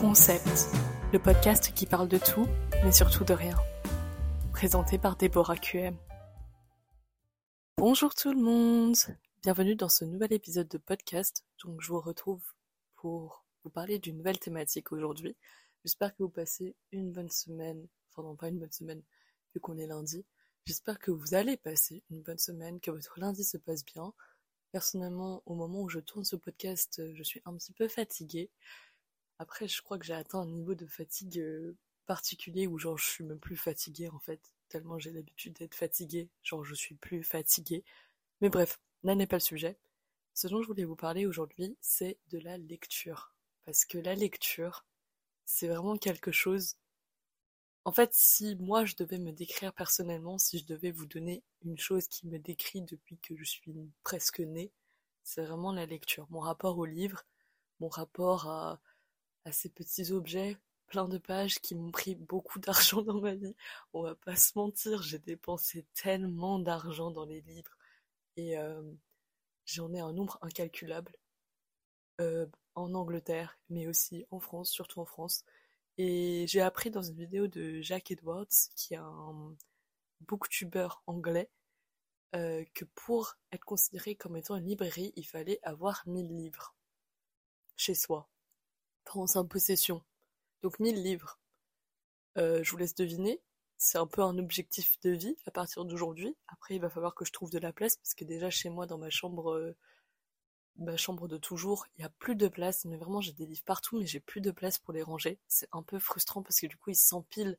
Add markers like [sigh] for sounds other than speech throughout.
Concept, le podcast qui parle de tout, mais surtout de rien. Présenté par Déborah QM. Bonjour tout le monde, bienvenue dans ce nouvel épisode de podcast. Donc je vous retrouve pour vous parler d'une nouvelle thématique aujourd'hui. J'espère que vous passez une bonne semaine, enfin non pas une bonne semaine vu qu'on est lundi. J'espère que vous allez passer une bonne semaine, que votre lundi se passe bien. Personnellement, au moment où je tourne ce podcast, je suis un petit peu fatiguée. Après, je crois que j'ai atteint un niveau de fatigue euh, particulier où genre je suis même plus fatiguée en fait, tellement j'ai l'habitude d'être fatiguée, genre je suis plus fatiguée. Mais bref, là n'est pas le sujet. Ce dont je voulais vous parler aujourd'hui, c'est de la lecture. Parce que la lecture, c'est vraiment quelque chose... En fait, si moi je devais me décrire personnellement, si je devais vous donner une chose qui me décrit depuis que je suis presque née, c'est vraiment la lecture. Mon rapport au livre, mon rapport à à ces petits objets plein de pages qui m'ont pris beaucoup [laughs] d'argent dans ma vie. On va pas se mentir, j'ai dépensé tellement d'argent dans les livres et euh, j'en ai un nombre incalculable euh, en Angleterre, mais aussi en France, surtout en France. Et j'ai appris dans une vidéo de Jack Edwards, qui est un booktuber anglais, euh, que pour être considéré comme étant une librairie, il fallait avoir 1000 livres chez soi en sa possession. Donc 1000 livres. Euh, je vous laisse deviner. C'est un peu un objectif de vie à partir d'aujourd'hui. Après, il va falloir que je trouve de la place parce que déjà chez moi, dans ma chambre, euh, ma chambre de toujours, il y a plus de place. Mais vraiment, j'ai des livres partout, mais j'ai plus de place pour les ranger. C'est un peu frustrant parce que du coup, ils s'empilent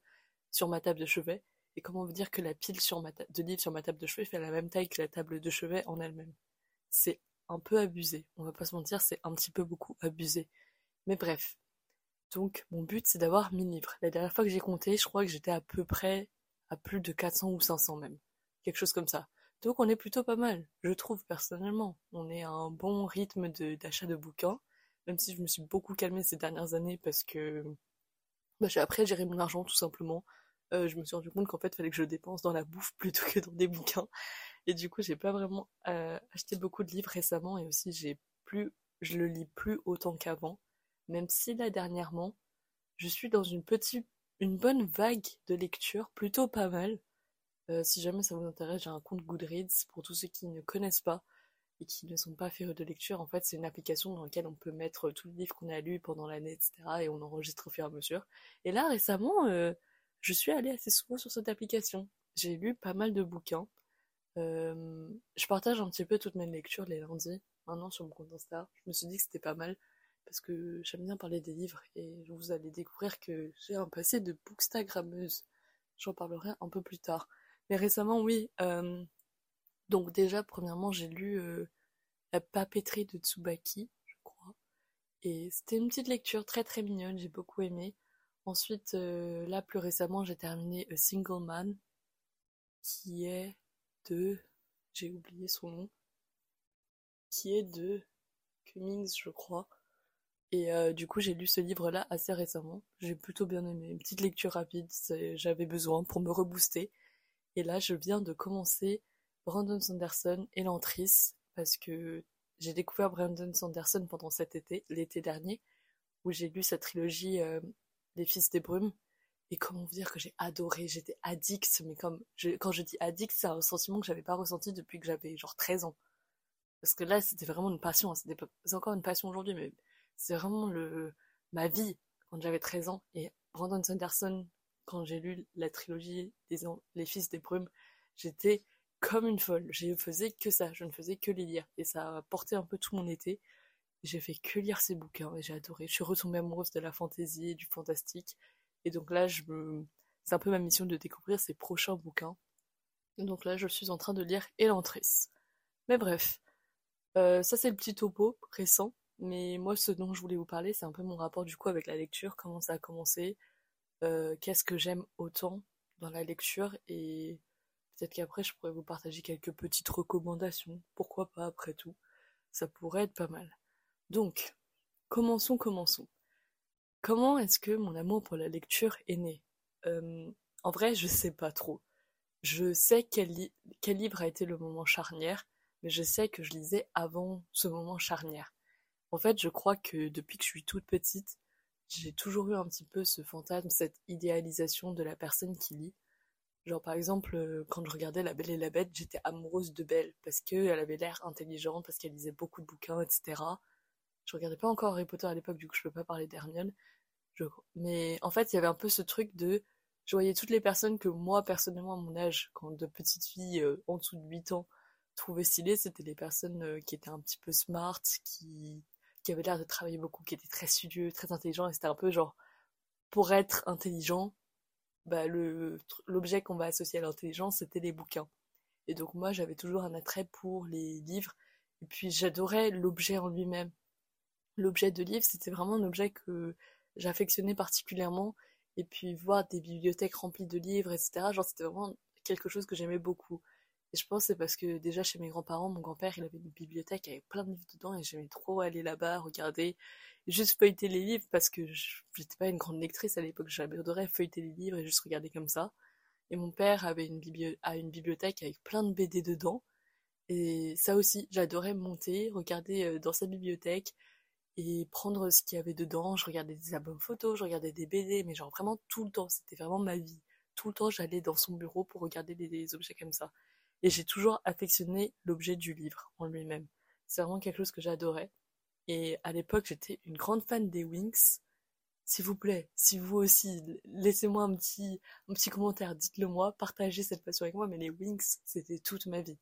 sur ma table de chevet. Et comment vous dire que la pile de livres sur ma table de chevet fait la même taille que la table de chevet en elle-même? C'est un peu abusé. On va pas se mentir, c'est un petit peu beaucoup abusé. Mais bref. Donc, mon but, c'est d'avoir 1000 livres. La dernière fois que j'ai compté, je crois que j'étais à peu près à plus de 400 ou 500 même. Quelque chose comme ça. Donc, on est plutôt pas mal, je trouve, personnellement. On est à un bon rythme d'achat de, bouquins, même si je me suis beaucoup calmée ces dernières années parce que bah, j'ai appris à mon argent, tout simplement. Euh, je me suis rendu compte qu'en fait, il fallait que je dépense dans la bouffe plutôt que dans des bouquins. Et du coup, j'ai pas vraiment euh, acheté beaucoup de livres récemment et aussi, j'ai plus, je le lis plus autant qu'avant même si là dernièrement, je suis dans une bonne vague de lecture, plutôt pas mal. Euh, si jamais ça vous intéresse, j'ai un compte Goodreads pour tous ceux qui ne connaissent pas et qui ne sont pas férus de lecture. En fait, c'est une application dans laquelle on peut mettre tous les livres qu'on a lus pendant l'année, etc. et on enregistre au fur et à mesure. Et là, récemment, euh, je suis allée assez souvent sur cette application. J'ai lu pas mal de bouquins. Euh, je partage un petit peu toutes mes lectures les lundis, maintenant sur mon compte Insta. Je me suis dit que c'était pas mal parce que j'aime bien parler des livres et vous allez découvrir que j'ai un passé de bookstagrammeuse. J'en parlerai un peu plus tard. Mais récemment, oui. Euh, donc déjà, premièrement, j'ai lu euh, La papeterie de Tsubaki, je crois. Et c'était une petite lecture très très mignonne, j'ai beaucoup aimé. Ensuite, euh, là, plus récemment, j'ai terminé A Single Man, qui est de... J'ai oublié son nom. Qui est de Cummings, je crois. Et euh, du coup, j'ai lu ce livre-là assez récemment. J'ai plutôt bien aimé. Une petite lecture rapide, j'avais besoin pour me rebooster. Et là, je viens de commencer Brandon Sanderson et l'Entrice, parce que j'ai découvert Brandon Sanderson pendant cet été, l'été dernier, où j'ai lu sa trilogie euh, Les Fils des Brumes. Et comment vous dire que j'ai adoré, j'étais addict, mais comme quand je dis addict, c'est un sentiment que j'avais pas ressenti depuis que j'avais genre 13 ans. Parce que là, c'était vraiment une passion, hein. c'est encore une passion aujourd'hui, mais c'est vraiment le ma vie quand j'avais 13 ans. Et Brandon Sanderson, quand j'ai lu la trilogie des Les Fils des Brumes, j'étais comme une folle. Je ne faisais que ça, je ne faisais que les lire. Et ça a porté un peu tout mon été. J'ai fait que lire ces bouquins et j'ai adoré. Je suis retombée amoureuse de la fantaisie et du fantastique. Et donc là, je me... c'est un peu ma mission de découvrir ces prochains bouquins. donc là, je suis en train de lire Elantris. Mais bref, euh, ça c'est le petit topo récent. Mais moi, ce dont je voulais vous parler, c'est un peu mon rapport du coup avec la lecture, comment ça a commencé, euh, qu'est-ce que j'aime autant dans la lecture, et peut-être qu'après je pourrais vous partager quelques petites recommandations, pourquoi pas après tout, ça pourrait être pas mal. Donc, commençons, commençons. Comment est-ce que mon amour pour la lecture est né? Euh, En vrai, je sais pas trop. Je sais quel, quel livre a été le moment charnière, mais je sais que je lisais avant ce moment charnière. En fait, je crois que depuis que je suis toute petite, j'ai toujours eu un petit peu ce fantasme, cette idéalisation de la personne qui lit. Genre par exemple, euh, quand je regardais La Belle et la Bête, j'étais amoureuse de Belle parce qu'elle avait l'air intelligente, parce qu'elle lisait beaucoup de bouquins, etc. Je regardais pas encore Harry Potter à l'époque, du coup je peux pas parler d'Hermione. Mais en fait, il y avait un peu ce truc de... Je voyais toutes les personnes que moi, personnellement, à mon âge, quand de petites filles euh, en dessous de 8 ans trouvaient stylées, c'était les personnes euh, qui étaient un petit peu smart, qui, qui avaient l'air de travailler beaucoup, qui étaient très studieux, très intelligents, et c'était un peu genre, pour être intelligent, bah, l'objet qu'on va associer à l'intelligence, c'était les bouquins. Et donc moi, j'avais toujours un attrait pour les livres, et puis j'adorais l'objet en lui-même. L'objet de livre, c'était vraiment un objet que j'affectionnais particulièrement, et puis voir des bibliothèques remplies de livres, etc., genre c'était vraiment quelque chose que j'aimais beaucoup. Et je pense c'est parce que déjà chez mes grands-parents, mon grand-père, il avait une bibliothèque avec plein de livres dedans et j'aimais trop aller là-bas, regarder, juste feuilleter les livres parce que j'étais pas une grande lectrice à l'époque, j'adorais feuilleter les livres et juste regarder comme ça. Et mon père avait une, a une bibliothèque avec plein de BD dedans. Et ça aussi, j'adorais monter, regarder euh, dans sa bibliothèque et prendre ce qu'il y avait dedans. Je regardais des albums photos, je regardais des BD, mais genre vraiment tout le temps, c'était vraiment ma vie. Tout le temps, j'allais dans son bureau pour regarder des objets comme ça. Et j'ai toujours affectionné l'objet du livre en lui-même. C'est vraiment quelque chose que j'adorais. Et à l'époque, j'étais une grande fan des Wings. S'il vous plaît, si vous aussi, laissez-moi un petit, un petit commentaire, dites-le moi, partagez cette passion avec moi, mais les Wings, c'était toute ma vie.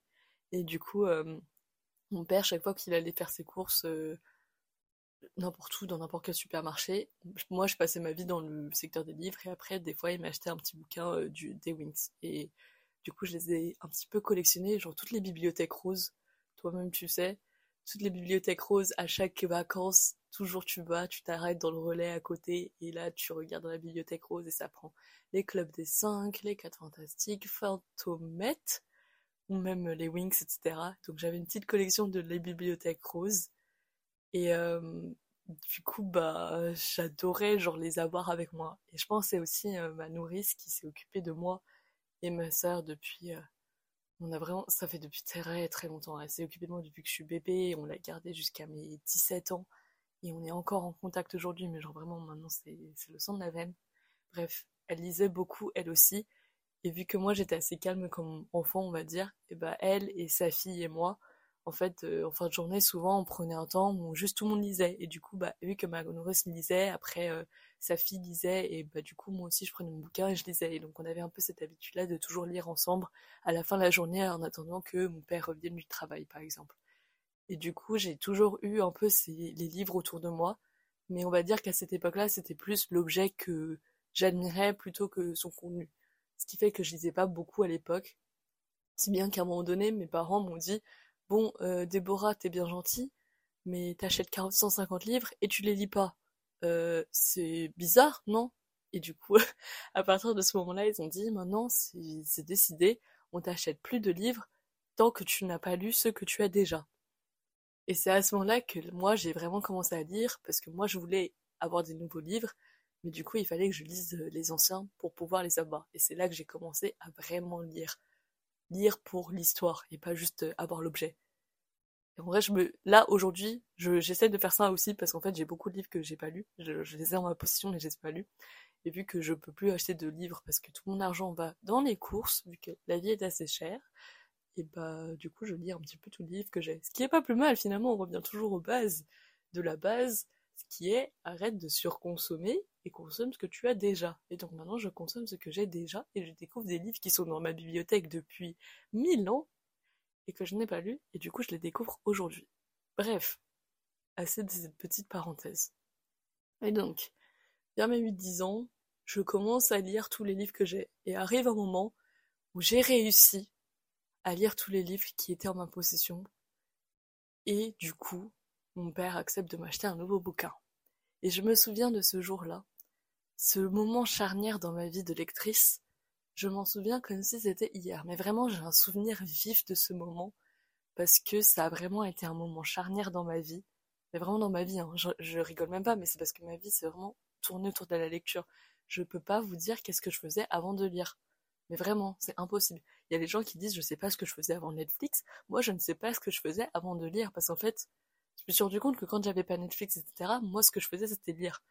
Et du coup, euh, mon père, chaque fois qu'il allait faire ses courses, euh, n'importe où, dans n'importe quel supermarché, moi, je passais ma vie dans le secteur des livres, et après, des fois, il m'achetait un petit bouquin euh, du, des Wings. Et du coup, je les ai un petit peu collectionnés, genre toutes les bibliothèques roses, toi-même tu sais, toutes les bibliothèques roses, à chaque vacances, toujours tu vas, tu t'arrêtes dans le relais à côté, et là tu regardes dans la bibliothèque rose et ça prend les clubs des 5, les 4 fantastiques, Fantomette, ou même les Wings, etc. Donc j'avais une petite collection de les bibliothèques roses, et euh, du coup, bah, j'adorais genre les avoir avec moi. Et je pense c'est aussi euh, ma nourrice qui s'est occupée de moi et ma sœur depuis euh, on a vraiment ça fait depuis très très longtemps elle s'est occupée de moi depuis que je suis bébé on l'a gardée jusqu'à mes 17 ans et on est encore en contact aujourd'hui mais genre vraiment maintenant c'est le sang de la veine. Bref elle lisait beaucoup elle aussi et vu que moi j'étais assez calme comme enfant on va dire et bah elle et sa fille et moi en fait, euh, en fin de journée, souvent, on prenait un temps où juste tout le monde lisait. Et du coup, bah, vu que ma nourrice lisait, après, euh, sa fille lisait, et bah, du coup, moi aussi, je prenais mon bouquin et je lisais. Et donc, on avait un peu cette habitude-là de toujours lire ensemble à la fin de la journée, en attendant que mon père revienne du travail, par exemple. Et du coup, j'ai toujours eu un peu les livres autour de moi. Mais on va dire qu'à cette époque-là, c'était plus l'objet que j'admirais plutôt que son contenu. Ce qui fait que je lisais pas beaucoup à l'époque. Si bien qu'à un moment donné, mes parents m'ont dit Bon, euh, Déborah, t'es bien gentille, mais t'achètes 150 livres et tu les lis pas. Euh, c'est bizarre, non? Et du coup, [laughs] à partir de ce moment-là, ils ont dit, maintenant, c'est décidé, on t'achète plus de livres tant que tu n'as pas lu ceux que tu as déjà. Et c'est à ce moment-là que moi, j'ai vraiment commencé à lire, parce que moi, je voulais avoir des nouveaux livres, mais du coup, il fallait que je lise euh, les anciens pour pouvoir les avoir. Et c'est là que j'ai commencé à vraiment lire lire pour l'histoire et pas juste euh, avoir l'objet. en vrai, je me, là aujourd'hui, j'essaie de faire ça aussi parce qu'en fait, j'ai beaucoup de livres que j'ai pas lus. Je, les ai en ma possession mais je les ai pas lus. Et vu que je peux plus acheter de livres parce que tout mon argent va dans les courses, vu que la vie est assez chère, et bah du coup, je lis un petit peu tous les livres que j'ai. Ce qui est pas plus mal finalement. On revient toujours aux bases de la base, ce qui est arrête de surconsommer et consomme ce que tu as déjà. Et donc maintenant, je consomme ce que j'ai déjà et je découvre des livres qui sont dans ma bibliothèque depuis mille ans et que je n'ai pas lus et du coup, je les découvre aujourd'hui. Bref, assez de cette petite parenthèse. Et donc, vers mes 8-10 ans, je commence à lire tous les livres que j'ai et arrive un moment où j'ai réussi à lire tous les livres qui étaient en ma possession et du coup, mon père accepte de m'acheter un nouveau bouquin. Et je me souviens de ce jour-là, ce moment charnière dans ma vie de lectrice, je m'en souviens comme si c'était hier. Mais vraiment, j'ai un souvenir vif de ce moment, parce que ça a vraiment été un moment charnière dans ma vie. Mais vraiment dans ma vie, hein. je, rigole même pas, mais c'est parce que ma vie s'est vraiment tournée autour de la lecture. Je peux pas vous dire qu'est-ce que je faisais avant de lire. Mais vraiment, c'est impossible. Il y a des gens qui disent je sais pas ce que je faisais avant Netflix. Moi, je ne sais pas ce que je faisais avant de lire, parce qu'en fait, je me suis rendu compte que quand j'avais pas Netflix, etc., moi, ce que je faisais, c'était lire.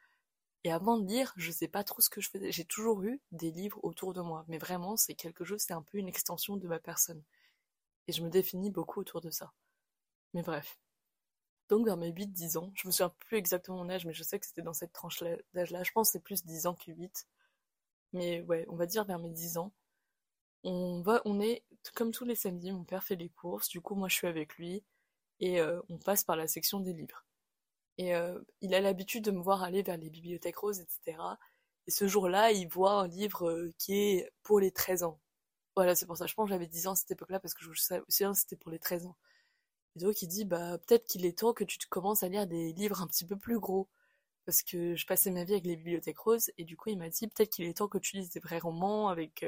Et avant de lire, je sais pas trop ce que je faisais. J'ai toujours eu des livres autour de moi, mais vraiment, c'est quelque chose, c'est un peu une extension de ma personne. Et je me définis beaucoup autour de ça. Mais bref. Donc vers mes 8-10 ans, je me souviens plus exactement mon âge, mais je sais que c'était dans cette tranche d'âge-là. Je pense que c'est plus 10 ans que 8. Mais ouais, on va dire vers mes 10 ans. On va, on est, comme tous les samedis, mon père fait les courses, du coup moi je suis avec lui, et euh, on passe par la section des livres. Et euh, il a l'habitude de me voir aller vers les bibliothèques roses, etc. Et ce jour-là, il voit un livre euh, qui est pour les 13 ans. Voilà, c'est pour ça. Je pense que j'avais 10 ans à cette époque-là parce que je sais aussi que c'était pour les 13 ans. Et donc il dit, bah peut-être qu'il est temps que tu commences à lire des livres un petit peu plus gros. Parce que je passais ma vie avec les bibliothèques roses, et du coup il m'a dit, peut-être qu'il est temps que tu lises des vrais romans avec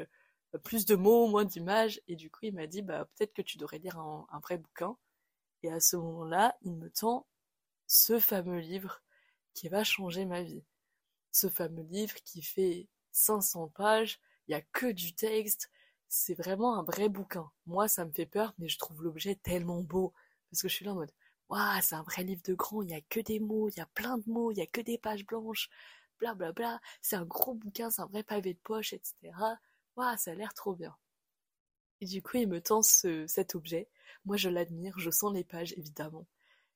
plus de mots, moins d'images. Et du coup il m'a dit, bah peut-être que tu devrais lire un vrai bouquin. Et à ce moment-là, il me tend ce fameux livre qui va changer ma vie. Ce fameux livre qui fait 500 pages, il n'y a que du texte, c'est vraiment un vrai bouquin. Moi, ça me fait peur, mais je trouve l'objet tellement beau. Parce que je suis là en mode, waouh, c'est un vrai livre de grand, il n'y a que des mots, il y a plein de mots, il n'y a que des pages blanches, bla bla bla. C'est un gros bouquin, c'est un vrai pavé de poche, etc. Waouh, ça a l'air trop bien. Et du coup, il me tend cet objet. Moi, je l'admire, je sens les pages, évidemment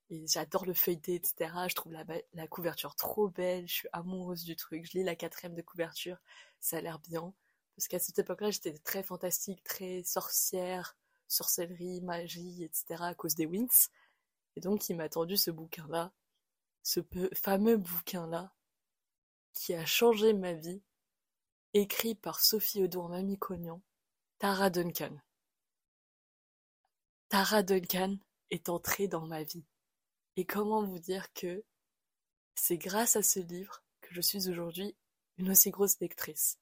et j'adore le feuilleté, etc. Je trouve la, couverture trop belle, je suis amoureuse du truc. Je lis la quatrième de couverture, ça a l'air bien. Parce qu'à cette époque-là, j'étais très fantastique, très sorcière, sorcellerie, magie, etc. à cause des Winx. Et donc, il m'a tendu ce bouquin-là, ce fameux bouquin-là, qui a changé ma vie, écrit par Sophie Odour Mamie-Cognan, Tara Duncan. Tara Duncan est entrée dans ma vie. Et comment vous dire que c'est grâce à ce livre que je suis aujourd'hui une aussi grosse lectrice?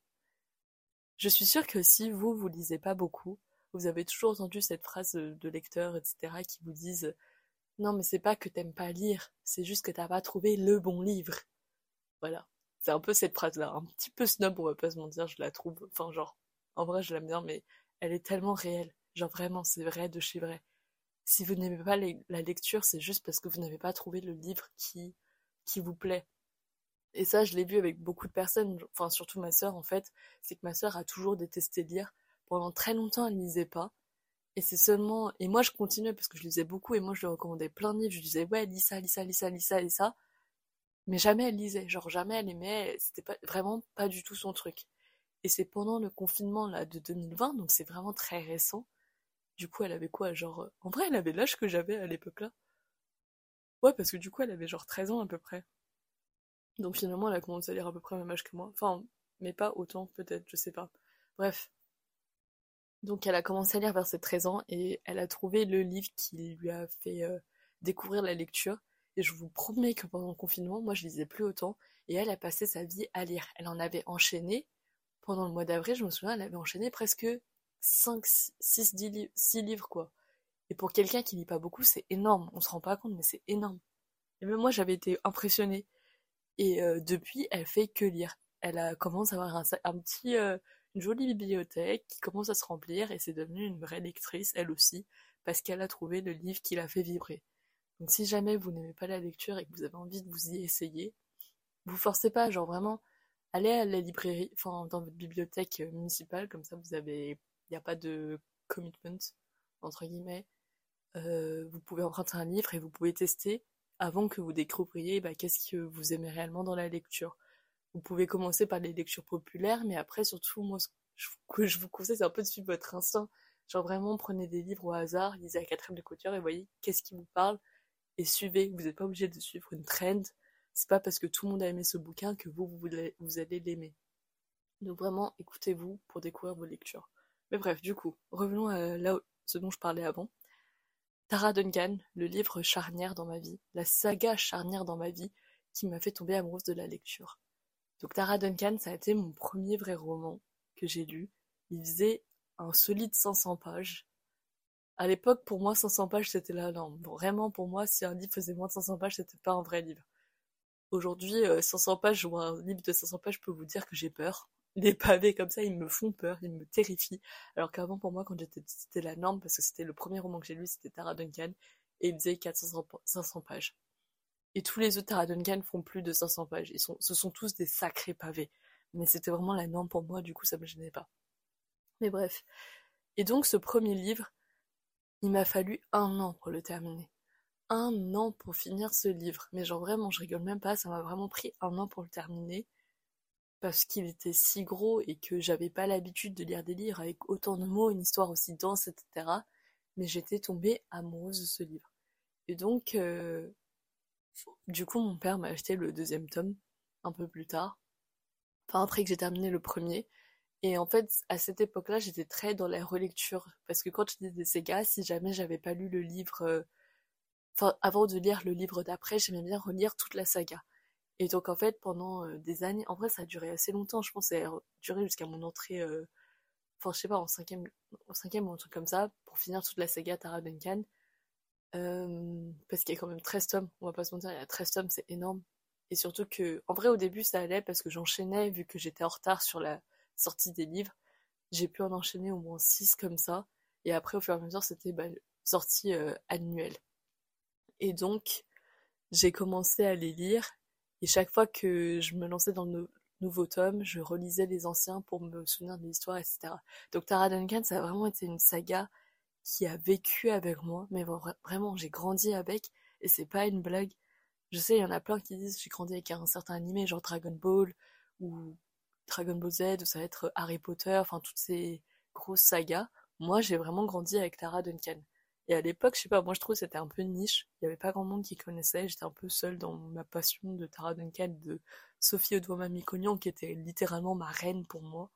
Je suis sûre que si vous, vous lisez pas beaucoup, vous avez toujours entendu cette phrase de lecteurs, etc., qui vous disent Non, mais c'est pas que t'aimes pas lire, c'est juste que t'as pas trouvé le bon livre. Voilà. C'est un peu cette phrase-là, un petit peu snob, on va pas se mentir, je la trouve, enfin, genre, en vrai, je l'aime bien, mais elle est tellement réelle. Genre, vraiment, c'est vrai de chez vrai si vous n'aimez pas la lecture, c'est juste parce que vous n'avez pas trouvé le livre qui, qui vous plaît. Et ça, je l'ai vu avec beaucoup de personnes, enfin surtout ma sœur en fait, c'est que ma sœur a toujours détesté lire. Pendant très longtemps, elle ne lisait pas. Et c'est seulement... Et moi, je continuais parce que je lisais beaucoup et moi, je lui recommandais plein de livres. Je lui disais, ouais, lis ça, lis ça, lis ça, lis ça, ça. Mais jamais elle lisait. Genre, jamais elle aimait. C'était vraiment pas du tout son truc. Et c'est pendant le confinement là de 2020, donc c'est vraiment très récent, du coup, elle avait quoi Genre. En vrai, elle avait l'âge que j'avais à l'époque-là. Ouais, parce que du coup, elle avait genre 13 ans à peu près. Donc finalement, elle a commencé à lire à peu près le même âge que moi. Enfin, mais pas autant, peut-être, je sais pas. Bref. Donc elle a commencé à lire vers ses 13 ans et elle a trouvé le livre qui lui a fait euh, découvrir la lecture. Et je vous promets que pendant le confinement, moi je lisais plus autant. Et elle a passé sa vie à lire. Elle en avait enchaîné. Pendant le mois d'avril, je me souviens, elle avait enchaîné presque 5, 6, 10 6 livres, quoi. Et pour quelqu'un qui lit pas beaucoup, c'est énorme. On se rend pas compte, mais c'est énorme. Et même moi, j'avais été impressionnée. Et euh, depuis, elle fait que lire. Elle a, commence à avoir un, petit, euh, une jolie bibliothèque qui commence à se remplir et c'est devenu une vraie lectrice, elle aussi, parce qu'elle a trouvé le livre qui l'a fait vibrer. Donc si jamais vous n'aimez pas la lecture et que vous avez envie de vous y essayer, vous forcez pas, genre vraiment, allez à la librairie, enfin dans votre bibliothèque euh, municipale, comme ça vous avez il n'y a pas de commitment, entre guillemets. Euh, vous pouvez emprunter un livre et vous pouvez tester avant que vous découvriez bah, qu'est-ce que vous aimez réellement dans la lecture. Vous pouvez commencer par les lectures populaires, mais après, surtout, moi, ce que je vous conseille, c'est un peu de suivre votre instinct. Genre vraiment, prenez des livres au hasard, lisez la quatrième de couture et voyez qu'est-ce qui vous parle et suivez. Vous n'êtes pas obligé de suivre une trend. C'est pas parce que tout le monde a aimé ce bouquin que vous, vous, allez l'aimer. Donc vraiment, écoutez-vous pour découvrir vos lectures. Mais bref, du coup, revenons à là, ce dont je parlais avant. Tara Duncan, le livre charnière dans ma vie, la saga charnière dans ma vie, qui m'a fait tomber amoureuse de la lecture. Donc Tara Duncan, ça a été mon premier vrai roman que j'ai lu. Il faisait un solide 500 pages. À l'époque, pour moi, 500 pages, c'était la norme. vraiment, pour moi, si un livre faisait moins de 500 pages, c'était pas un vrai livre. Aujourd'hui, 500 euh, pages ou un livre de 500 pages, je peux vous dire que j'ai peur les pavés comme ça, ils me font peur, ils me terrifient. Alors qu'avant, pour moi, quand j'étais c'était la norme, parce que c'était le premier roman que j'ai lu, c'était Tara Duncan, et il faisait 400, 500 pages. Et tous les autres Tara Duncan font plus de 500 pages. Ils sont, ce sont tous des sacrés pavés. Mais c'était vraiment la norme pour moi, du coup ça me gênait pas. Mais bref. Et donc ce premier livre, il m'a fallu un an pour le terminer. Un an pour finir ce livre. Mais genre vraiment, je rigole même pas, ça m'a vraiment pris un an pour le terminer. Parce qu'il était si gros et que j'avais pas l'habitude de lire des livres avec autant de mots, une histoire aussi dense, etc. Mais j'étais tombée amoureuse de ce livre. Et donc, euh, du coup, mon père m'a acheté le deuxième tome un peu plus tard. Enfin, après que j'ai terminé le premier. Et en fait, à cette époque-là, j'étais très dans la relecture. Parce que quand je lisais des Sega, si jamais j'avais pas lu le livre. Avant de lire le livre d'après, j'aimais bien relire toute la saga. Et donc, en fait, pendant euh, des années. En vrai, ça a duré assez longtemps. Je pense ça a duré jusqu'à mon entrée. Euh, enfin, je sais pas, en cinquième, en cinquième ou un truc comme ça. Pour finir toute la saga Tara Duncan. Parce qu'il y a quand même 13 tomes, on va pas se mentir, il y a 13 tomes, c'est énorme. Et surtout que, en vrai, au début, ça allait parce que j'enchaînais, vu que j'étais en retard sur la sortie des livres. J'ai pu en enchaîner au moins 6 comme ça. Et après, au fur et à mesure, c'était bah, sortie euh, annuelle. Et donc, j'ai commencé à les lire. Et chaque fois que je me lançais dans le nouveau tome, je relisais les anciens pour me souvenir de l'histoire, etc. Donc Tara Duncan, ça a vraiment été une saga qui a vécu avec moi, mais vraiment, j'ai grandi avec, et c'est pas une blague. Je sais, il y en a plein qui disent j'ai grandi avec un certain animé, genre Dragon Ball, ou Dragon Ball Z, ou ça va être Harry Potter, enfin toutes ces grosses sagas. Moi, j'ai vraiment grandi avec Tara Duncan. Et à l'époque, je sais pas, moi je trouve que c'était un peu niche. Il y avait pas grand monde qui connaissait. J'étais un peu seule dans ma passion de Tara Duncan, de Sophie Odwama Micognon, qui était littéralement ma reine pour moi.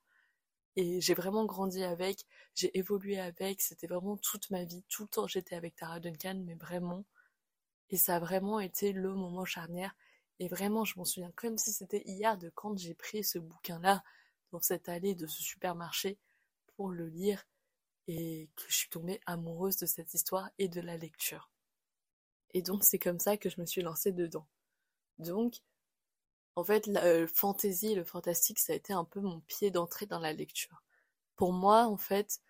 Et j'ai vraiment grandi avec, j'ai évolué avec, c'était vraiment toute ma vie, tout le temps j'étais avec Tara Duncan, mais vraiment. Et ça a vraiment été le moment charnière. Et vraiment, je m'en souviens comme si c'était hier de quand j'ai pris ce bouquin-là dans cette allée de ce supermarché pour le lire et que je suis tombée amoureuse de cette histoire et de la lecture. Et donc c'est comme ça que je me suis lancée dedans. Donc en fait, le euh, fantasy, le fantastique, ça a été un peu mon pied d'entrée dans la lecture. Pour moi, en fait,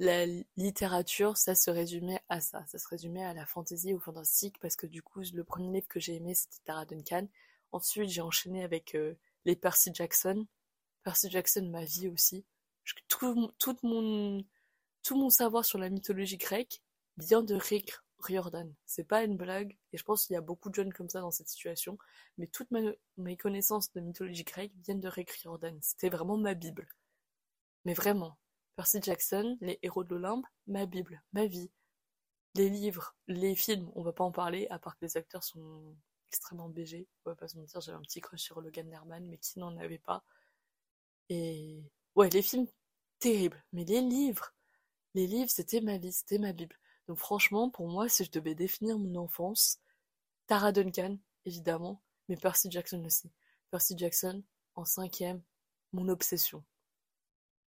la littérature, ça se résumait à ça. Ça se résumait à la fantasy, au fantastique, parce que du coup, le premier livre que j'ai aimé, c'était Tara Duncan. Ensuite, j'ai enchaîné avec euh, les Percy Jackson. Percy Jackson, ma vie aussi. Tout, tout, mon, tout mon savoir sur la mythologie grecque vient de Rick Riordan. C'est pas une blague, et je pense qu'il y a beaucoup de jeunes comme ça dans cette situation, mais toutes mes connaissances de mythologie grecque viennent de Rick Riordan. C'était vraiment ma Bible. Mais vraiment. Percy Jackson, les héros de l'Olympe, ma Bible, ma vie. Les livres, les films, on va pas en parler, à part que les acteurs sont extrêmement BG. On va pas se mentir, j'avais un petit crush sur Logan Nerman, mais qui n'en avait pas. Et ouais, les films, terribles. Mais les livres, les livres, c'était ma vie, c'était ma Bible. Donc franchement, pour moi, si je devais définir mon enfance, Tara Duncan, évidemment, mais Percy Jackson aussi. Percy Jackson, en cinquième, mon obsession.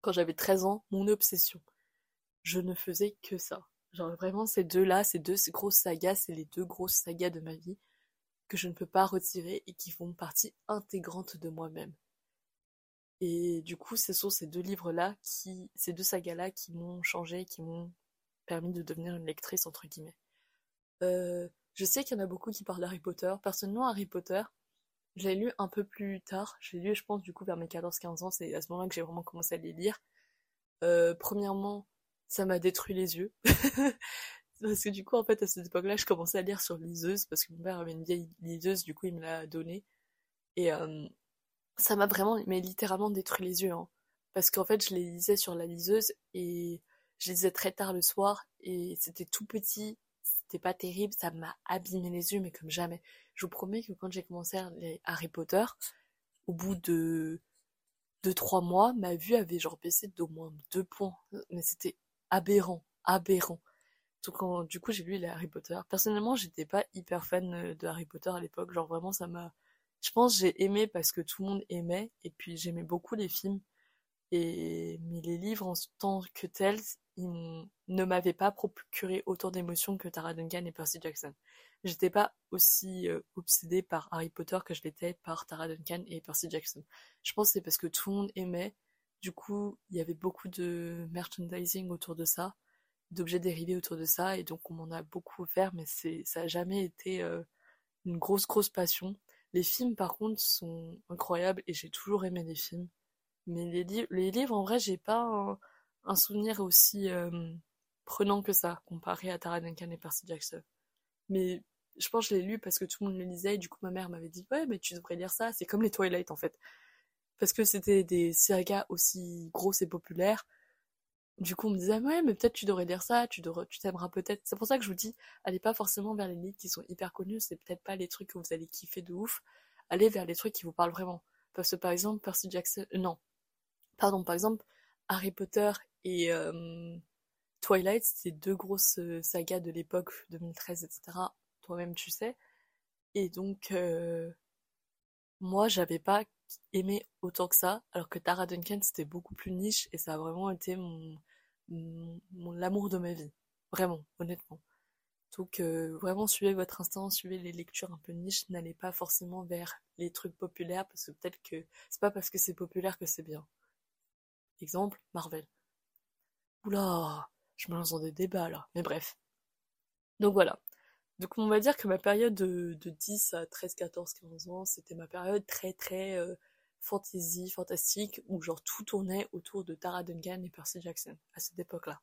Quand j'avais 13 ans, mon obsession. Je ne faisais que ça. Genre vraiment, ces deux-là, ces deux grosses sagas, c'est les deux grosses sagas de ma vie que je ne peux pas retirer et qui font partie intégrante de moi-même. Et du coup, ce sont ces deux livres-là qui, ces deux sagas-là qui m'ont changé, qui m'ont permis de devenir une lectrice, entre guillemets. Euh, je sais qu'il y en a beaucoup qui parlent d'Harry Potter. Personnellement, Harry Potter, je l'ai lu un peu plus tard. Je l'ai lu, je pense, du coup, vers mes 14-15 ans. C'est à ce moment-là que j'ai vraiment commencé à les lire. Euh, premièrement, ça m'a détruit les yeux. [laughs] parce que du coup, en fait, à cette époque-là, je commençais à lire sur liseuse, parce que mon père avait une vieille liseuse, du coup, il me l'a donnée. Et euh, ça m'a vraiment, mais littéralement détruit les yeux. Hein. Parce qu'en fait, je les lisais sur la liseuse, et je lisais très tard le soir et c'était tout petit, c'était pas terrible, ça m'a abîmé les yeux mais comme jamais. Je vous promets que quand j'ai commencé les Harry Potter, au bout de deux trois mois, ma vue avait genre baissé d'au moins deux points, mais c'était aberrant, aberrant. Donc du coup j'ai lu les Harry Potter. Personnellement, j'étais pas hyper fan euh, de Harry Potter à l'époque, genre vraiment ça m'a je pense j'ai aimé parce que tout le monde aimait et puis j'aimais beaucoup les films et mais les livres en tant que tels, ils ne m'avaient pas procuré autant d'émotions que Tara Duncan et Percy Jackson. J'étais pas aussi euh, obsédée par Harry Potter que je l'étais par Tara Duncan et Percy Jackson. Je pense que c'est parce que tout le monde aimait. Du coup, il y avait beaucoup de merchandising autour de ça, d'objets dérivés autour de ça, et donc on m'en a beaucoup offert, mais ça a jamais été euh, une grosse, grosse passion. Les films, par contre, sont incroyables et j'ai toujours aimé les films. Mais les, livres, en vrai, j'ai pas un, souvenir aussi euh, prenant que ça, comparé à Tara Duncan et Percy Jackson. Mais je pense que je l'ai lu parce que tout le monde le lisait et du coup ma mère m'avait dit ouais mais tu devrais lire ça, c'est comme les Twilight en fait. Parce que c'était des sagas aussi grosses et populaires. Du coup on me disait ouais mais peut-être tu devrais lire ça, tu tu t'aimeras peut-être. C'est pour ça que je vous dis allez pas forcément vers les livres qui sont hyper connus, c'est peut-être pas les trucs que vous allez kiffer de ouf. Allez vers les trucs qui vous parlent vraiment. Parce que par exemple Percy Jackson, euh, non, pardon par exemple Harry Potter et euh, Twilight, c'est deux grosses euh, sagas de l'époque 2013 etc toi-même tu sais. Et donc, moi, j'avais pas aimé autant que ça, alors que Tara Duncan, c'était beaucoup plus niche et ça a vraiment été mon, mon, l'amour de ma vie. Vraiment, honnêtement. Donc, euh, vraiment, suivez votre instinct, suivez les lectures un peu niche, n'allez pas forcément vers les trucs populaires, parce que peut-être que c'est pas parce que c'est populaire que c'est bien. Exemple, Marvel. Oula, je me lance dans des débats là, mais bref. Donc voilà, donc on va dire que ma période de, de 10 à 13, 14, 15 ans, c'était ma période très très euh, fantasy, fantastique, où genre tout tournait autour de Tara Duncan et Percy Jackson, à cette époque-là.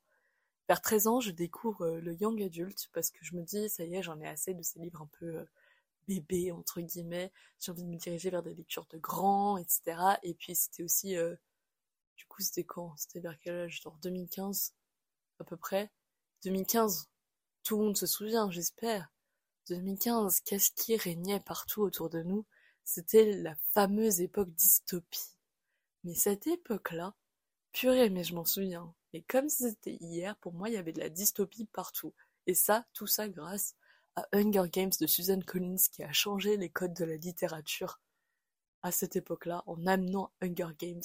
Vers 13 ans, je découvre euh, le young adult, parce que je me dis, ça y est, j'en ai assez de ces livres un peu euh, bébés, entre guillemets, j'ai envie de me diriger vers des lectures de grands, etc. Et puis c'était aussi, du coup c'était quand? C'était vers quel âge? Genre 2015, à peu près 2015 tout le monde se souvient, j'espère. 2015, qu'est-ce qui régnait partout autour de nous? C'était la fameuse époque dystopie. Mais cette époque-là, purée, mais je m'en souviens. Et comme c'était hier, pour moi, il y avait de la dystopie partout. Et ça, tout ça grâce à Hunger Games de Susan Collins qui a changé les codes de la littérature à cette époque-là en amenant Hunger Games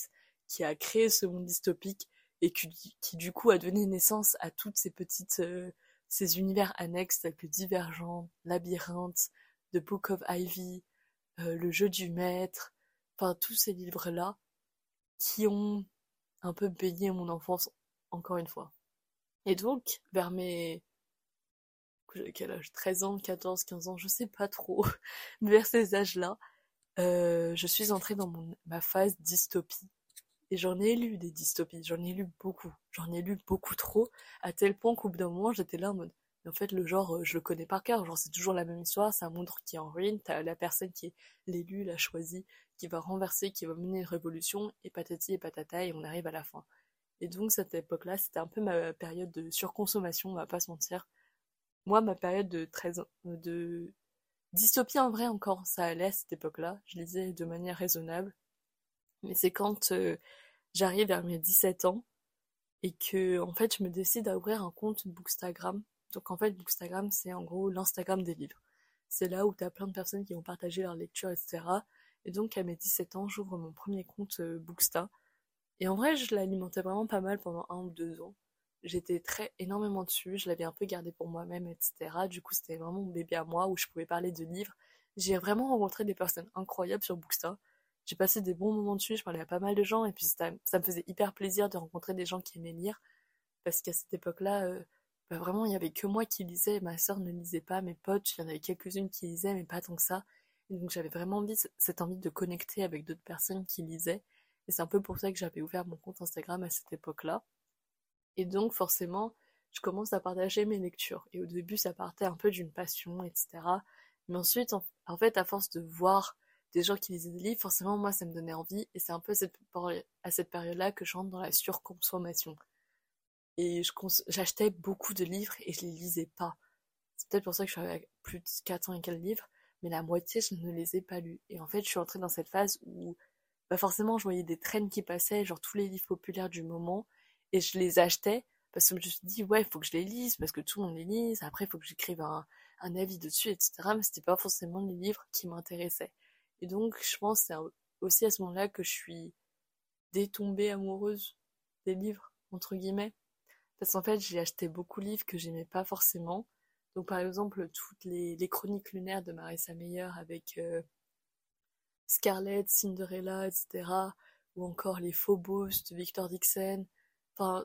qui a créé ce monde dystopique et qui, du coup a donné naissance à toutes ces petites euh, ces univers annexes tels que Divergent, Labyrinthe, The Book of Ivy, euh, Le jeu du maître, enfin tous ces livres-là qui ont un peu baigné mon enfance encore une fois. Et donc, vers mes quel âge? 13 ans, 14, 15 ans, je sais pas trop, mais [laughs] vers ces âges-là, euh, je suis entrée dans mon, ma phase dystopie et j'en ai lu des dystopies, j'en ai lu beaucoup, j'en ai lu beaucoup trop, à tel point qu'au bout d'un moment j'étais là en mode, en fait le genre euh, je le connais par cœur, genre c'est toujours la même histoire, c'est un monde qui est en ruine, t'as la personne qui est l'élu, la choisie, qui va renverser, qui va mener une révolution, et patati et patata, et on arrive à la fin. Et donc cette époque-là, c'était un peu ma période de surconsommation, on va pas se mentir. Moi, ma période de 13 de dystopie en vrai encore, ça allait à cette époque-là, je lisais de manière raisonnable, mais c'est quand euh, j'arrive vers mes 17 ans et que en fait je me décide à ouvrir un compte Bookstagram. Donc en fait Bookstagram c'est en gros l'Instagram des livres. C'est là où tu as plein de personnes qui vont partager leurs lectures, etc. Et donc à mes 17 ans j'ouvre mon premier compte euh, Booksta. Et en vrai je l'alimentais vraiment pas mal pendant un ou deux ans. J'étais très énormément dessus, je l'avais un peu gardé pour moi-même, etc. Du coup c'était vraiment mon bébé à moi où je pouvais parler de livres. J'ai vraiment rencontré des personnes incroyables sur Booksta j'ai passé des bons moments dessus, je parlais à pas mal de gens, et puis ça, me faisait hyper plaisir de rencontrer des gens qui aimaient lire, parce qu'à cette époque-là, euh, bah vraiment, il y avait que moi qui lisais, ma sœur ne lisait pas, mes potes, il y en avait quelques-unes qui lisaient, mais pas tant que ça. Donc j'avais vraiment envie, cette envie de connecter avec d'autres personnes qui lisaient, et c'est un peu pour ça que j'avais ouvert mon compte Instagram à cette époque-là. Et donc forcément, je commence à partager mes lectures. Et au début, ça partait un peu d'une passion, etc. Mais ensuite, en fait, à force de voir des gens qui lisaient des livres, forcément, moi, ça me donnait envie. Et c'est un peu à cette période-là que je rentre dans la surconsommation. Et j'achetais beaucoup de livres et je les lisais pas. C'est peut-être pour ça que je suis à plus de 400 et quelques livres, mais la moitié, je ne les ai pas lus. Et en fait, je suis entrée dans cette phase où, bah forcément, je voyais des traînes qui passaient, genre tous les livres populaires du moment, et je les achetais parce que je me suis dit, ouais, il faut que je les lise, parce que tout le monde les lise, après, il faut que j'écrive un, un avis dessus, etc. Mais c'était pas forcément les livres qui m'intéressaient. Et donc, je pense c'est aussi à ce moment-là que je suis détombée amoureuse des livres, entre guillemets. Parce qu'en fait, j'ai acheté beaucoup de livres que j'aimais pas forcément. Donc, par exemple, toutes les, chroniques lunaires de Marissa Meyer avec euh, Scarlett, Cinderella, etc. Ou encore les Phobos de Victor Dixon. Enfin,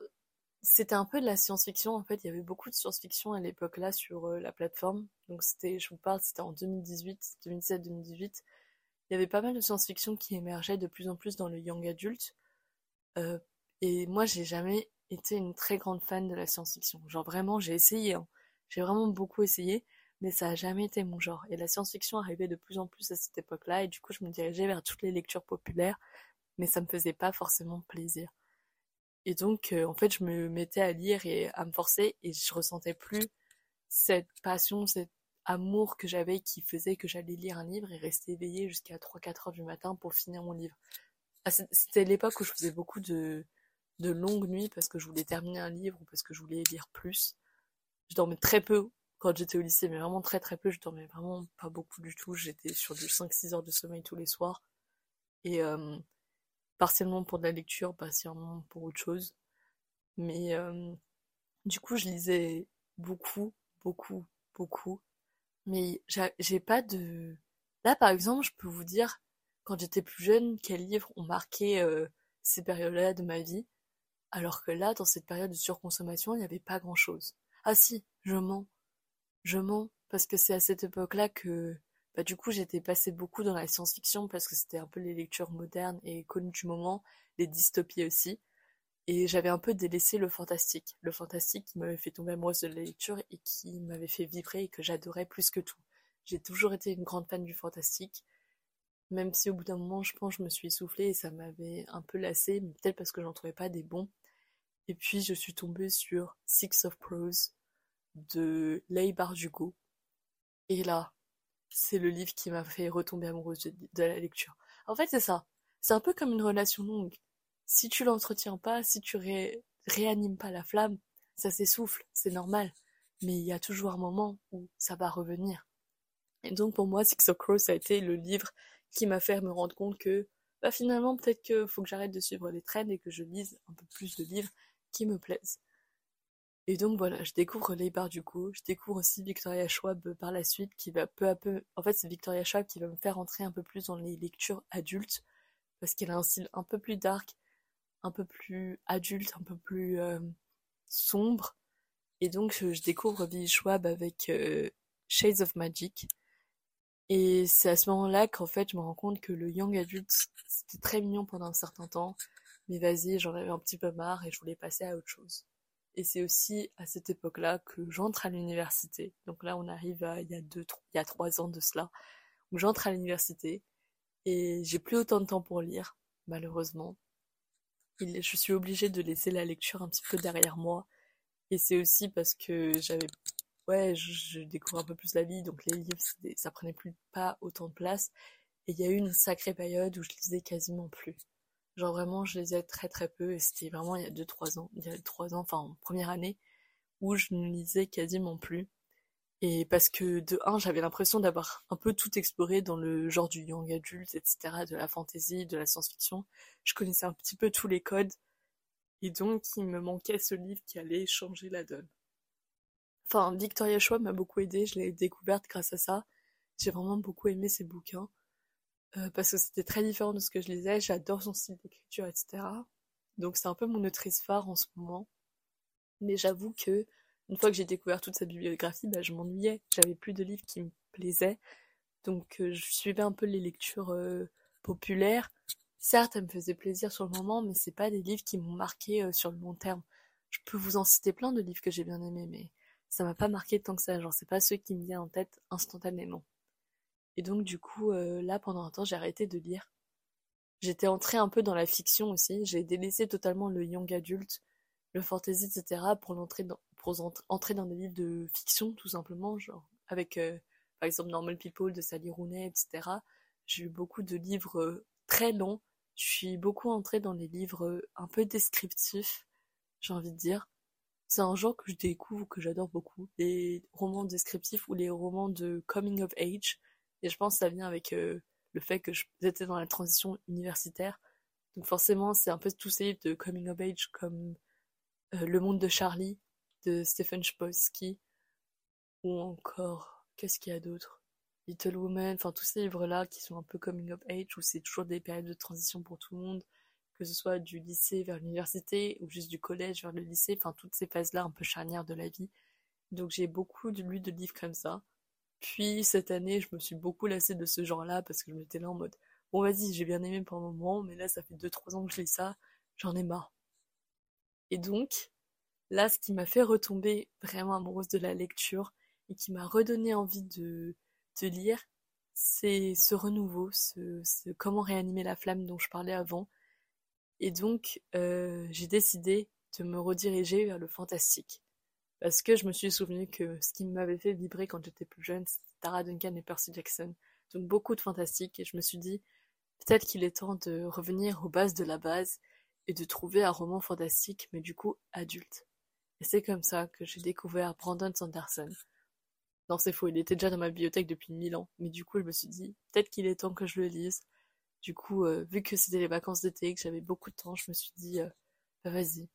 c'était un peu de la science-fiction. En fait, il y avait beaucoup de science-fiction à l'époque-là sur la plateforme. Donc, c'était, je vous parle, c'était en 2018, 2017, 2018. Il y avait pas mal de science-fiction qui émergeait de plus en plus dans le young adulte. et moi, j'ai jamais été une très grande fan de la science-fiction. Genre vraiment, j'ai essayé, hein. j'ai vraiment beaucoup essayé, mais ça a jamais été mon genre. Et la science-fiction arrivait de plus en plus à cette époque-là, et du coup, je me dirigeais vers toutes les lectures populaires, mais ça me faisait pas forcément plaisir. Et donc, euh, en fait, je me mettais à lire et à me forcer, et je ressentais plus cette passion, cet amour que j'avais qui faisait que j'allais lire un livre et rester éveillée jusqu'à 3-4 heures du matin pour finir mon livre. Ah, c'était l'époque où je faisais beaucoup de, de longues nuits parce que je voulais terminer un livre ou parce que je voulais lire plus. Je dormais très peu quand j'étais au lycée, mais vraiment très très peu. Je dormais vraiment pas beaucoup du tout. J'étais sur du 5-6 heures de sommeil tous les soirs. Et euh, partiellement pour de la lecture, partiellement pour autre chose. Mais euh, du coup, je lisais beaucoup, beaucoup, beaucoup. Mais j'ai pas de... Là, par exemple, je peux vous dire, quand j'étais plus jeune, quels livres ont marqué euh, ces périodes-là de ma vie. Alors que là, dans cette période de surconsommation, il n'y avait pas grand-chose. Ah si, je mens. Je mens, parce que c'est à cette époque-là que, bah, du coup, j'étais passée beaucoup dans la science-fiction, parce que c'était un peu les lectures modernes et connues du moment, les dystopies aussi. Et j'avais un peu délaissé le fantastique. Le fantastique qui m'avait fait tomber amoureuse de la lecture et qui m'avait fait vibrer et que j'adorais plus que tout. J'ai toujours été une grande fan du fantastique. Même si au bout d'un moment, je pense, je me suis essoufflée et ça m'avait un peu lassé, mais peut-être parce que j'en trouvais pas des bons. Et puis je suis tombée sur Six of Prose de Leigh Bardugo. Et là, c'est le livre qui m'a fait retomber amoureuse de, la lecture. En fait, c'est ça. C'est un peu comme une relation longue. Si tu l'entretiens pas, si tu réanimes pas la flamme, ça s'essouffle, c'est normal. Mais il y a toujours un moment où ça va revenir. Et donc pour moi, Six of Crows, a été le livre qui m'a fait me rendre compte que bah, finalement, peut-être qu'il faut que j'arrête de suivre les trends et que je lise un peu plus de livres qui me plaisent. Et donc voilà, je découvre Leibar du coup, je découvre aussi Victoria Schwab par la suite qui va peu à peu, en fait c'est Victoria Schwab qui va me faire entrer un peu plus dans les lectures adultes parce qu'elle a un style un peu plus dark, un peu plus adulte, un peu plus euh, sombre. Et donc je, découvre Billy Schwab avec euh, Shades of Magic. Et c'est à ce moment-là qu'en fait je me rends compte que le young adult c'était très mignon pendant un certain temps, mais vas-y, j'en avais un petit peu marre et je voulais passer à autre chose. Et c'est aussi à cette époque-là que j'entre à l'université. Donc là, on arrive à il y a deux, il y a trois ans de cela, où j'entre à l'université et j'ai plus autant de temps pour lire, malheureusement. Je suis obligée de laisser la lecture un petit peu derrière moi. Et c'est aussi parce que j'avais, ouais, je, découvre un peu plus la vie, donc les livres, ça prenait plus pas autant de place. Et il y a eu une sacrée période où je lisais quasiment plus. Genre vraiment, je lisais très très peu et c'était vraiment il y a 2-3 ans, il y a 3 ans, enfin en première année, où je ne lisais quasiment plus. Et parce que de un, j'avais l'impression d'avoir un peu tout exploré dans le genre du young adult, etc., de la fantasy, de la science-fiction. Je connaissais un petit peu tous les codes. Et donc, il me manquait ce livre qui allait changer la donne. Enfin, Victoria Schwab m'a beaucoup aidé, je l'ai découverte grâce à ça. J'ai vraiment beaucoup aimé ses bouquins. Euh, parce que c'était très différent de ce que je lisais. J'adore son style d'écriture, etc. Donc c'est un peu mon autrice phare en ce moment. Mais j'avoue que une fois que j'ai découvert toute sa bibliographie, bah, je m'ennuyais. J'avais plus de livres qui me plaisaient. Donc euh, je suivais un peu les lectures euh, populaires. Certes, elles me faisaient plaisir sur le moment, mais c'est pas des livres qui m'ont marqué sur le long terme. Je peux vous en citer plein de livres que j'ai bien aimés, mais ça m'a pas marqué tant que ça. Genre, c'est pas ceux qui me viennent en tête instantanément. Et donc du coup, euh, là pendant un temps, j'ai arrêté de lire. J'étais entrée un peu dans la fiction aussi. J'ai délaissé totalement le young adulte, le fantasy, etc. pour entrer dans, pour entrer dans des livres de fiction tout simplement, genre avec euh, par exemple Normal People de Sally Rooney, etc. J'ai eu beaucoup de livres euh, très longs. Je suis beaucoup entrée dans les livres un peu descriptifs, j'ai envie de dire. C'est un genre que je découvre, que j'adore beaucoup. Les romans descriptifs ou les romans de coming of age. Et je pense que ça vient avec euh, le fait que j'étais dans la transition universitaire. Donc forcément, c'est un peu tous ces livres de coming of age comme euh, Le monde de Charlie de Stephen Chbosky ou encore, qu'est-ce qu'il y a d'autre? Little Woman, enfin tous ces livres-là qui sont un peu coming of age où c'est toujours des périodes de transition pour tout le monde que ce soit du lycée vers l'université ou juste du collège vers le lycée, enfin toutes ces phases-là un peu charnières de la vie. Donc j'ai beaucoup lu de livres comme ça. Puis cette année, je me suis beaucoup lassée de ce genre-là parce que je m'étais là en mode bon vas-y, j'ai bien aimé pendant un moment, mais là ça fait 2-3 ans que je lis ça, j'en ai marre. Et donc, là, ce qui m'a fait retomber vraiment amoureuse de la lecture et qui m'a redonné envie de, lire, c'est ce renouveau, ce, ce, comment réanimer la flamme dont je parlais avant. Et donc, euh, j'ai décidé de me rediriger vers le fantastique. Parce que je me suis souvenu que ce qui m'avait fait vibrer quand j'étais plus jeune, c'était Tara Duncan et Percy Jackson. Donc beaucoup de fantastique. Et je me suis dit, peut-être qu'il est temps de revenir aux bases de la base et de trouver un roman fantastique, mais du coup adulte. Et c'est comme ça que j'ai découvert Brandon Sanderson. Non, c'est faux, il était déjà dans ma bibliothèque depuis mille ans, mais du coup, je me suis dit, peut-être qu'il est temps que je le lise. Du coup, euh, vu que c'était les vacances d'été, que j'avais beaucoup de temps, je me suis dit, euh, bah vas-y,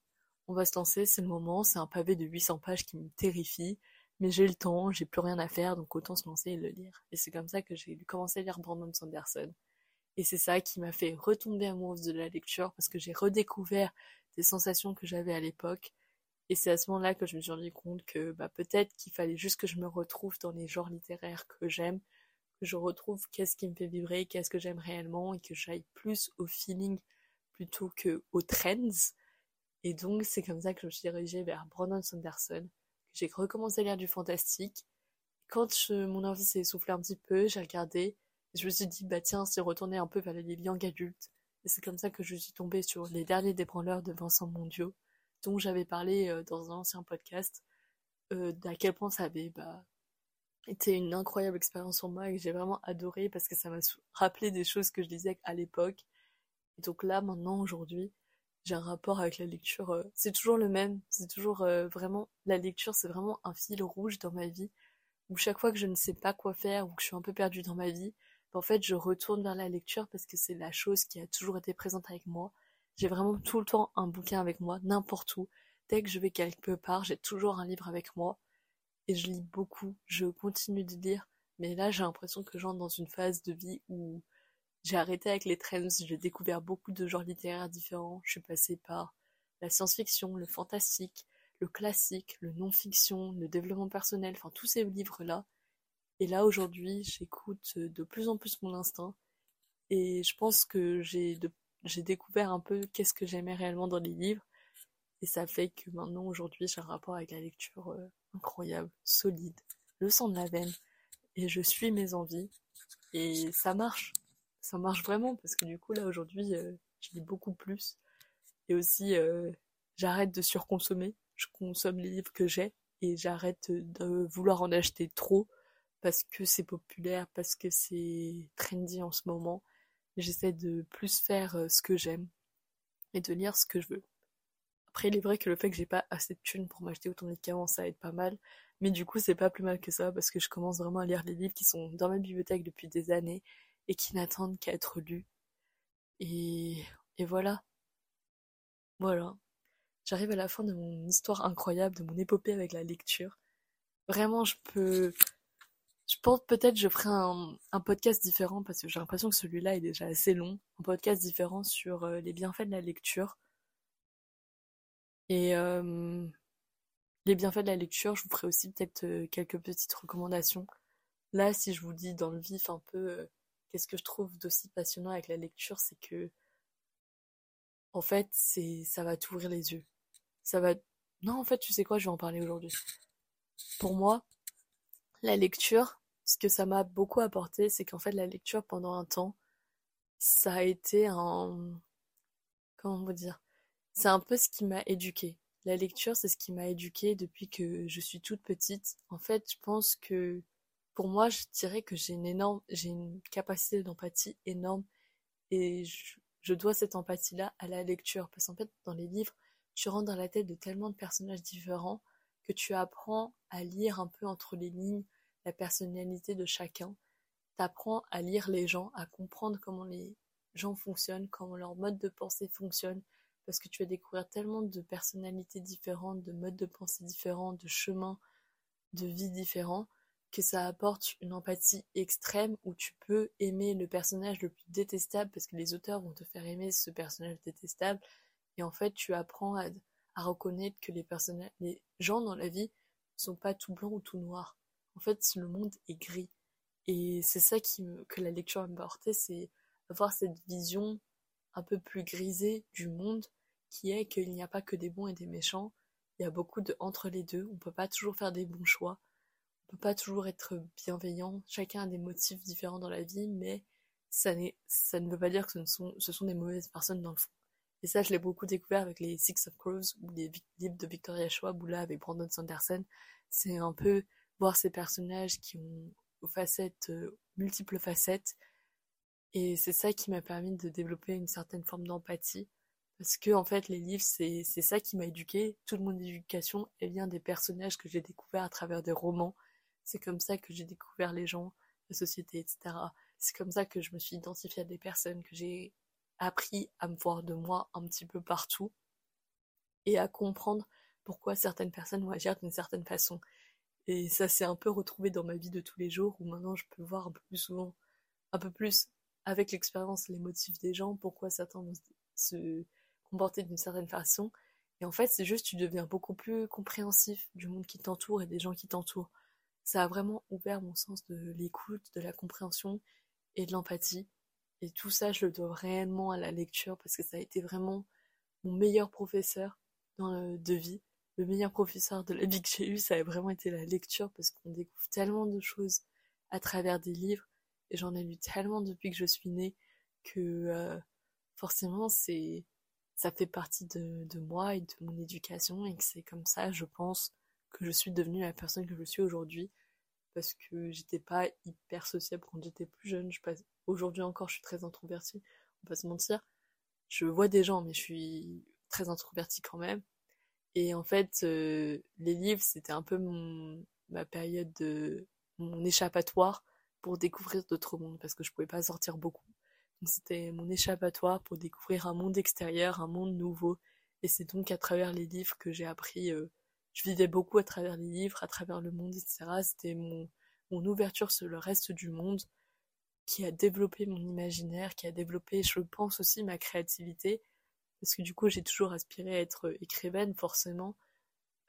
on va se lancer, c'est le moment, c'est un pavé de 800 pages qui me terrifie, mais j'ai le temps, j'ai plus rien à faire, donc autant se lancer et le lire. Et c'est comme ça que j'ai commencé à lire Brandon Sanderson. Et c'est ça qui m'a fait retomber amoureuse de la lecture, parce que j'ai redécouvert des sensations que j'avais à l'époque, et c'est à ce moment-là que je me suis rendu compte que bah, peut-être qu'il fallait juste que je me retrouve dans les genres littéraires que j'aime, que je retrouve qu'est-ce qui me fait vibrer, qu'est-ce que j'aime réellement, et que j'aille plus au feeling plutôt que aux trends. Et donc c'est comme ça que je me suis dirigée vers Brandon Sanderson. J'ai recommencé à lire du fantastique. Quand mon envie s'est essoufflée un petit peu, j'ai regardé, je me suis dit, bah tiens, c'est retourner un peu vers les young adultes. Et c'est comme ça que je suis tombée sur Les Derniers Débranleurs de Vincent Mondiaux dont j'avais parlé euh, dans un ancien podcast, euh, d'à quel point ça avait bah, été une incroyable expérience pour moi et que j'ai vraiment adoré parce que ça m'a rappelé des choses que je lisais à l'époque. Et donc là, maintenant, aujourd'hui, j'ai un rapport avec la lecture. Euh, c'est toujours le même. C'est toujours vraiment la lecture, c'est vraiment un fil rouge dans ma vie où chaque fois que je ne sais pas quoi faire ou que je suis un peu perdue dans ma vie, bah, en fait, je retourne vers la lecture parce que c'est la chose qui a toujours été présente avec moi j'ai vraiment tout le temps un bouquin avec moi, n'importe où. Dès que je vais quelque part, j'ai toujours un livre avec moi. Et je lis beaucoup, je continue de lire. Mais là, j'ai l'impression que j'entre dans une phase de vie où j'ai arrêté avec les trends, j'ai découvert beaucoup de genres littéraires différents. Je suis passée par la science-fiction, le fantastique, le classique, le non-fiction, le développement personnel, enfin tous ces livres-là. Et là, aujourd'hui, j'écoute de plus en plus mon instinct. Et je pense que j'ai de j'ai découvert un peu qu'est-ce que j'aimais réellement dans les livres. Et ça fait que maintenant, aujourd'hui, j'ai un rapport avec la lecture euh, incroyable, solide, le sang de la veine. Et je suis mes envies. Et ça marche. Ça marche vraiment parce que du coup, là, aujourd'hui, euh, je lis beaucoup plus. Et aussi, euh, j'arrête de surconsommer. Je consomme les livres que j'ai et j'arrête de vouloir en acheter trop parce que c'est populaire, parce que c'est trendy en ce moment J'essaie de plus faire euh, ce que j'aime et de lire ce que je veux. Après, il est vrai que le fait que j'ai pas assez de thunes pour m'acheter autant de qu'avant, ça aide pas mal. Mais du coup, c'est pas plus mal que ça parce que je commence vraiment à lire les livres qui sont dans ma bibliothèque depuis des années et qui n'attendent qu'à être lus. Et, et voilà. Voilà. J'arrive à la fin de mon histoire incroyable, de mon épopée avec la lecture. Vraiment, je peux je pense peut-être je ferai un, podcast différent parce que j'ai l'impression que celui-là est déjà assez long. Un podcast différent sur euh, les bienfaits de la lecture. Et euh, les bienfaits de la lecture, je vous ferai aussi peut-être euh, quelques petites recommandations. Là, si je vous dis dans le vif un peu qu'est-ce que je trouve d'aussi passionnant avec la lecture, c'est que en fait, c'est ça va t'ouvrir les yeux. Ça va Non, en fait, tu sais quoi, je vais en parler aujourd'hui. Pour moi, la lecture, ce que ça m'a beaucoup apporté, c'est qu'en fait la lecture pendant un temps, ça a été un... Comment vous dire C'est un peu ce qui m'a éduqué. La lecture, c'est ce qui m'a éduqué depuis que je suis toute petite. En fait, je pense que pour moi, je dirais que j'ai une énorme, j'ai une capacité d'empathie énorme et je, je dois cette empathie-là à la lecture. Parce qu'en fait, dans les livres, tu rentres dans la tête de tellement de personnages différents que tu apprends à lire un peu entre les lignes la personnalité de chacun. T'apprends à lire les gens, à comprendre comment les gens fonctionnent, comment leur mode de pensée fonctionne, parce que tu vas découvrir tellement de personnalités différentes, de modes de pensée différents, de chemins de vie différents, que ça apporte une empathie extrême où tu peux aimer le personnage le plus détestable parce que les auteurs vont te faire aimer ce personnage détestable et en fait tu apprends à, reconnaître que les les gens dans la vie sont pas tout blancs ou tout noirs. En fait, le monde est gris. Et c'est ça qui me, que la lecture m'a apporté, c'est avoir cette vision un peu plus grisée du monde qui est qu'il n'y a pas que des bons et des méchants. Il y a beaucoup de entre les deux. On peut pas toujours faire des bons choix peut pas toujours être bienveillant. Chacun a des motifs différents dans la vie, mais ça, ça ne veut pas dire que ce sont, ce sont des mauvaises personnes dans le fond. Et ça, je l'ai beaucoup découvert avec les Six of Crows ou les livres de Victoria Schwab ou là avec Brandon Sanderson. C'est un peu voir ces personnages qui ont aux facettes, euh, multiples facettes. Et c'est ça qui m'a permis de développer une certaine forme d'empathie. Parce que, en fait, les livres, c'est, ça qui m'a éduqué. Toute mon éducation, elle vient des personnages que j'ai découverts à travers des romans, c'est comme ça que j'ai découvert les gens, la société, etc. C'est comme ça que je me suis identifiée à des personnes, que j'ai appris à me voir de moi un petit peu partout et à comprendre pourquoi certaines personnes vont agir d'une certaine façon. Et ça s'est un peu retrouvé dans ma vie de tous les jours où maintenant je peux voir un peu plus souvent, un peu plus avec l'expérience, les motifs des gens, pourquoi certains vont se comporter d'une certaine façon. Et en fait, c'est juste tu deviens beaucoup plus compréhensif du monde qui t'entoure et des gens qui t'entourent ça a vraiment ouvert mon sens de l'écoute, de la compréhension et de l'empathie. Et tout ça, je le dois réellement à la lecture parce que ça a été vraiment mon meilleur professeur dans de vie. Le meilleur professeur de la vie que j'ai eu, ça a vraiment été la lecture parce qu'on découvre tellement de choses à travers des livres et j'en ai lu tellement depuis que je suis née que euh, forcément c'est ça fait partie de, moi et de mon éducation et que c'est comme ça, je pense, que je suis devenue la personne que je suis aujourd'hui parce que j'étais pas hyper sociable quand j'étais plus jeune. Aujourd'hui encore, je suis très introvertie, on va pas se mentir. Je vois des gens, mais je suis très introvertie quand même. Et en fait, euh, les livres, c'était un peu mon... ma période de mon échappatoire pour découvrir d'autres mondes, parce que je pouvais pas sortir beaucoup. Donc c'était mon échappatoire pour découvrir un monde extérieur, un monde nouveau. Et c'est donc à travers les livres que j'ai appris euh, je vivais beaucoup à travers les livres, à travers le monde, etc. C'était mon, mon ouverture sur le reste du monde qui a développé mon imaginaire, qui a développé, je pense aussi, ma créativité. Parce que du coup, j'ai toujours aspiré à être écrivaine, forcément.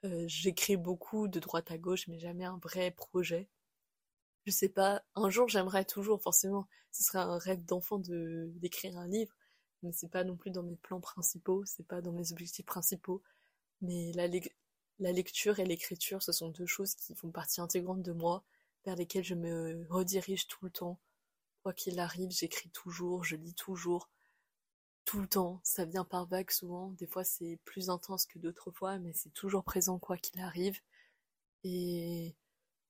Euh, j'écris beaucoup de droite à gauche, mais jamais un vrai projet. Je sais pas, un jour j'aimerais toujours, forcément, ce serait un rêve d'enfant de d'écrire un livre, mais c'est pas non plus dans mes plans principaux, c'est pas dans mes objectifs principaux. Mais la, la lecture et l'écriture, ce sont deux choses qui font partie intégrante de moi, vers lesquelles je me redirige tout le temps. Quoi qu'il arrive, j'écris toujours, je lis toujours, tout le temps. Ça vient par vagues souvent. Des fois, c'est plus intense que d'autres fois, mais c'est toujours présent quoi qu'il arrive. Et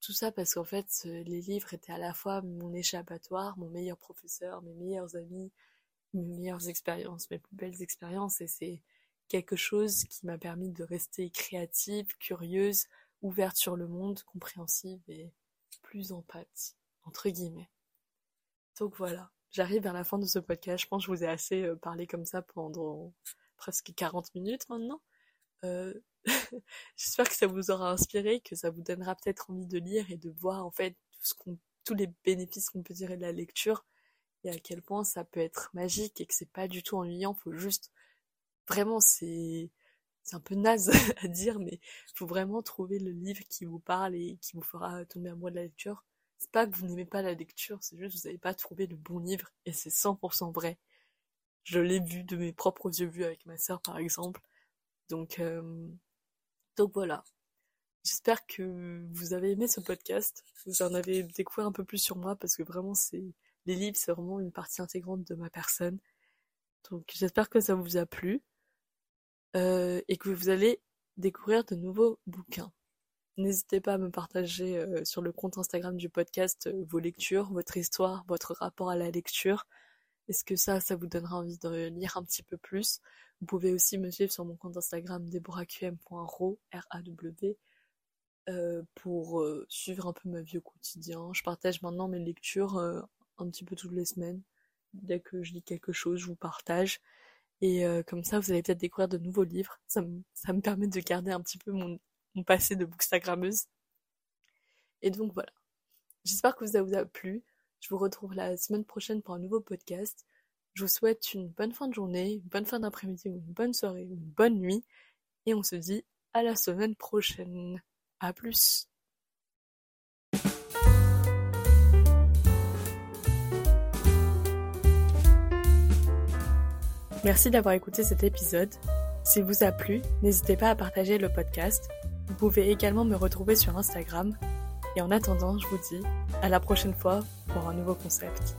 tout ça parce qu'en fait, les livres étaient à la fois mon échappatoire, mon meilleur professeur, mes meilleurs amis, mes meilleures expériences, mes plus belles expériences. Et c'est quelque chose qui m'a permis de rester créative, curieuse, ouverte sur le monde, compréhensive et plus empathique, entre guillemets. Donc voilà, j'arrive vers la fin de ce podcast. Je pense que je vous ai assez euh, parlé comme ça pendant presque 40 minutes maintenant. Euh, [laughs] j'espère que ça vous aura inspiré, que ça vous donnera peut-être envie de lire et de voir en fait tous les bénéfices qu'on peut tirer de la lecture et à quel point ça peut être magique et que c'est pas du tout ennuyant. Faut juste vraiment, c'est c'est un peu naze [laughs] à dire, mais faut vraiment trouver le livre qui vous parle et qui vous fera tomber amoureux de la lecture. C'est pas que vous n'aimez pas la lecture, c'est juste que vous n'avez pas trouvé le bon livre, et c'est 100% vrai. Je l'ai vu de mes propres yeux vus avec ma sœur, par exemple. Donc, euh, donc voilà. J'espère que vous avez aimé ce podcast. Vous en avez découvert un peu plus sur moi, parce que vraiment, c'est les livres, c'est vraiment une partie intégrante de ma personne. Donc j'espère que ça vous a plu. Euh, et que vous allez découvrir de nouveaux bouquins. N'hésitez pas à me partager euh, sur le compte Instagram du podcast euh, vos lectures, votre histoire, votre rapport à la lecture. Est-ce que ça, ça vous donnera envie de lire un petit peu plus? Vous pouvez aussi me suivre sur mon compte Instagram deborahqm.ro, R-A-W, pour suivre un peu ma vie au quotidien. Je partage maintenant mes lectures un petit peu toutes les semaines. Dès que je lis quelque chose, je vous partage. Et euh, comme ça, vous allez peut-être découvrir de nouveaux livres. Ça me permet de garder un petit peu mon, mon passé de bookstagrammeuse. Et donc voilà. J'espère que ça vous a plu. Je vous retrouve la semaine prochaine pour un nouveau podcast. Je vous souhaite une bonne fin de journée, une bonne fin d'après-midi une bonne soirée une bonne nuit. Et on se dit à la semaine prochaine. À plus. Merci d'avoir écouté cet épisode. S'il vous a plu, n'hésitez pas à partager le podcast. Vous pouvez également me retrouver sur Instagram. Et en attendant, je vous dis à la prochaine fois pour un nouveau concept.